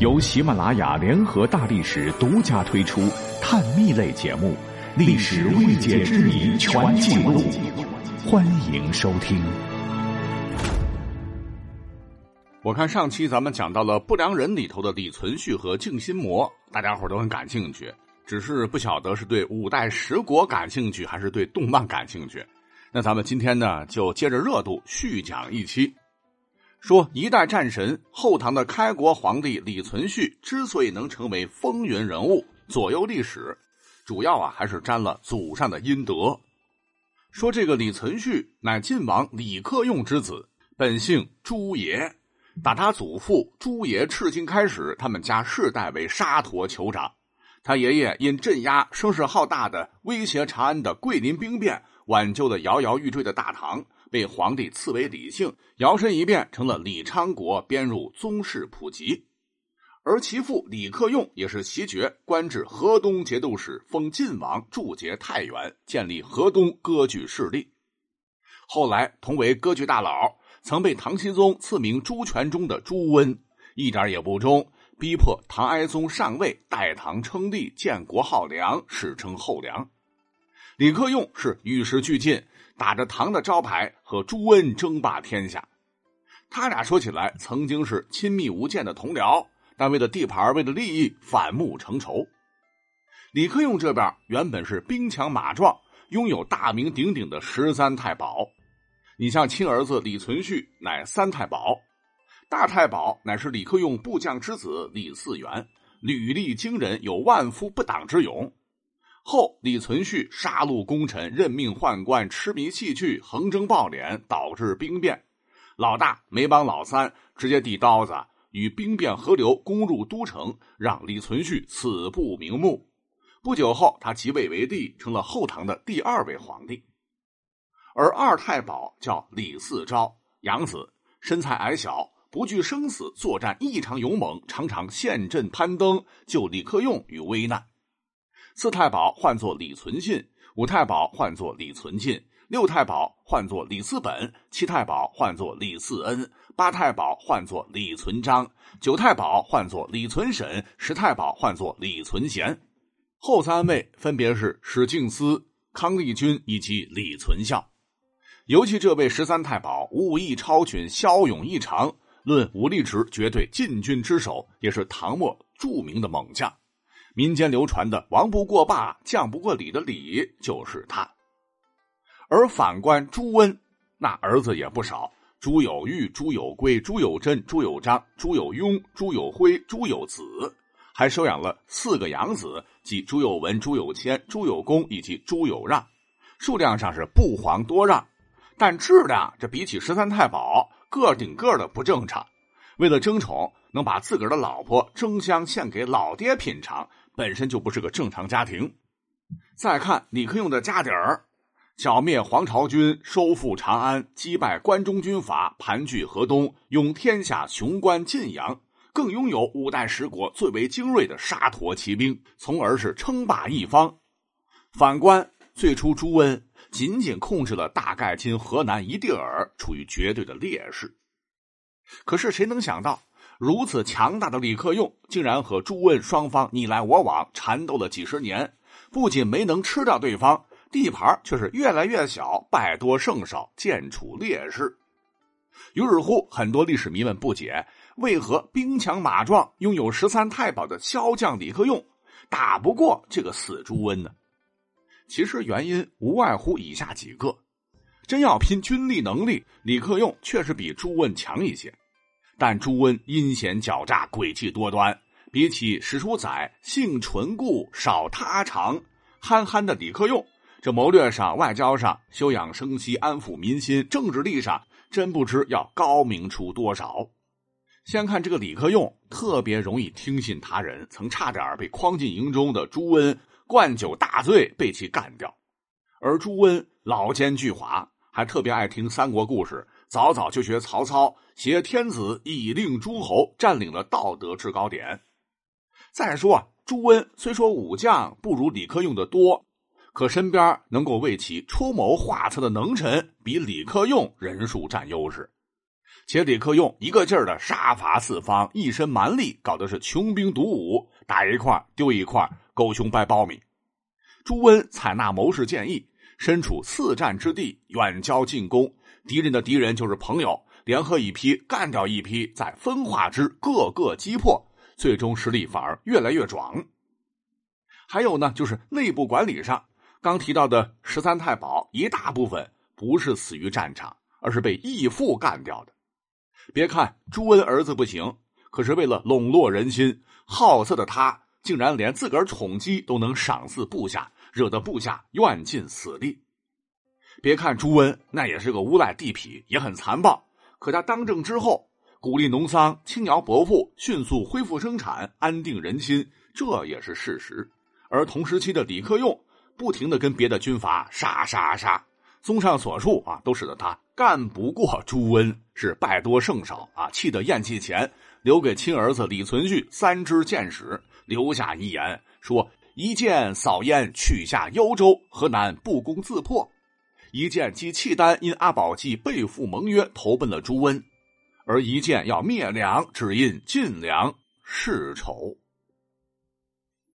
由喜马拉雅联合大历史独家推出探秘类节目《历史未解之谜全记录》，欢迎收听。我看上期咱们讲到了《不良人》里头的李存勖和静心魔，大家伙都很感兴趣，只是不晓得是对五代十国感兴趣，还是对动漫感兴趣。那咱们今天呢，就接着热度续讲一期。说一代战神后唐的开国皇帝李存勖之所以能成为风云人物，左右历史，主要啊还是沾了祖上的阴德。说这个李存勖乃晋王李克用之子，本姓朱爷。打他祖父朱爷赤金开始，他们家世代为沙陀酋长。他爷爷因镇压声势浩大的威胁长安的桂林兵变，挽救了摇摇欲坠的大唐。被皇帝赐为李姓，摇身一变成了李昌国，编入宗室普及。而其父李克用也是袭爵，官至河东节度使，封晋王，驻节太原，建立河东割据势力。后来同为割据大佬，曾被唐僖宗赐名朱全忠的朱温，一点也不忠，逼迫唐哀宗上位，代唐称帝，建国号梁，史称后梁。李克用是与时俱进。打着唐的招牌和朱温争霸天下，他俩说起来曾经是亲密无间的同僚，但为了地盘、为了利益反目成仇。李克用这边原本是兵强马壮，拥有大名鼎鼎的十三太保。你像亲儿子李存勖乃三太保，大太保乃是李克用部将之子李嗣源，履历惊人，有万夫不挡之勇。后李存勖杀戮功臣，任命宦官，痴迷戏剧，横征暴敛，导致兵变。老大没帮老三，直接递刀子，与兵变合流，攻入都城，让李存勖死不瞑目。不久后，他即位为帝，成了后唐的第二位皇帝。而二太保叫李嗣昭，养子，身材矮小，不惧生死，作战异常勇猛，常常陷阵攀登，救李克用于危难。四太保唤作李存信，五太保唤作李存进，六太保唤作李嗣本，七太保唤作李嗣恩，八太保唤作李存璋，九太保唤作李存审，十太保唤作李存贤。后三位分别是史敬思、康立军以及李存孝。尤其这位十三太保武艺超群，骁勇异常，论武力值绝对禁军之首，也是唐末著名的猛将。民间流传的“王不过霸，将不过李”的李就是他。而反观朱温，那儿子也不少：朱有玉、朱有圭、朱有贞、朱有璋、朱有雍、朱有辉、朱有子，还收养了四个养子，即朱有文、朱有谦、朱有功以及朱有让。数量上是不遑多让，但质量这比起十三太保，个顶个的不正常。为了争宠，能把自个儿的老婆争相献给老爹品尝。本身就不是个正常家庭。再看李克用的家底儿，剿灭黄巢军，收复长安，击败关中军阀，盘踞河东，拥天下雄关晋阳，更拥有五代十国最为精锐的沙陀骑兵，从而是称霸一方。反观最初朱温，仅仅控制了大概今河南一地儿，处于绝对的劣势。可是谁能想到？如此强大的李克用，竟然和朱温双方你来我往，缠斗了几十年，不仅没能吃掉对方，地盘却是越来越小，败多胜少，渐处劣势。于是乎，很多历史迷们不解：为何兵强马壮、拥有十三太保的骁将李克用，打不过这个死朱温呢？其实原因无外乎以下几个：真要拼军力能力，李克用确实比朱温强一些。但朱温阴险狡诈、诡计多端，比起史书载性纯固、少他长、憨憨的李克用，这谋略上、外交上、休养生息、安抚民心、政治力上，真不知要高明出多少。先看这个李克用，特别容易听信他人，曾差点被诓进营中的朱温灌酒大醉，被其干掉。而朱温老奸巨猾，还特别爱听三国故事。早早就学曹操，挟天子以令诸侯，占领了道德制高点。再说啊，朱温虽说武将不如李克用的多，可身边能够为其出谋划策的能臣比李克用人数占优势。且李克用一个劲儿的杀伐四方，一身蛮力，搞的是穷兵黩武，打一块丢一块，狗熊掰苞米。朱温采纳谋士建议，身处次战之地，远交近攻，敌人的敌人就是朋友，联合一批干掉一批，再分化之，各个击破，最终实力反而越来越壮。还有呢，就是内部管理上，刚提到的十三太保，一大部分不是死于战场，而是被义父干掉的。别看朱温儿子不行，可是为了笼络人心，好色的他竟然连自个儿宠姬都能赏赐部下，惹得部下怨尽死地。别看朱温那也是个无赖地痞，也很残暴，可他当政之后，鼓励农桑，轻徭薄赋，迅速恢复生产，安定人心，这也是事实。而同时期的李克用，不停的跟别的军阀杀杀杀。综上所述啊，都使得他干不过朱温，是败多胜少啊，气得咽气前，留给亲儿子李存勖三支箭矢，留下遗言说：“一箭扫燕，取下幽州，河南不攻自破；一箭击契丹，因阿保机背负盟约，投奔了朱温；而一箭要灭梁，只因晋梁世仇。”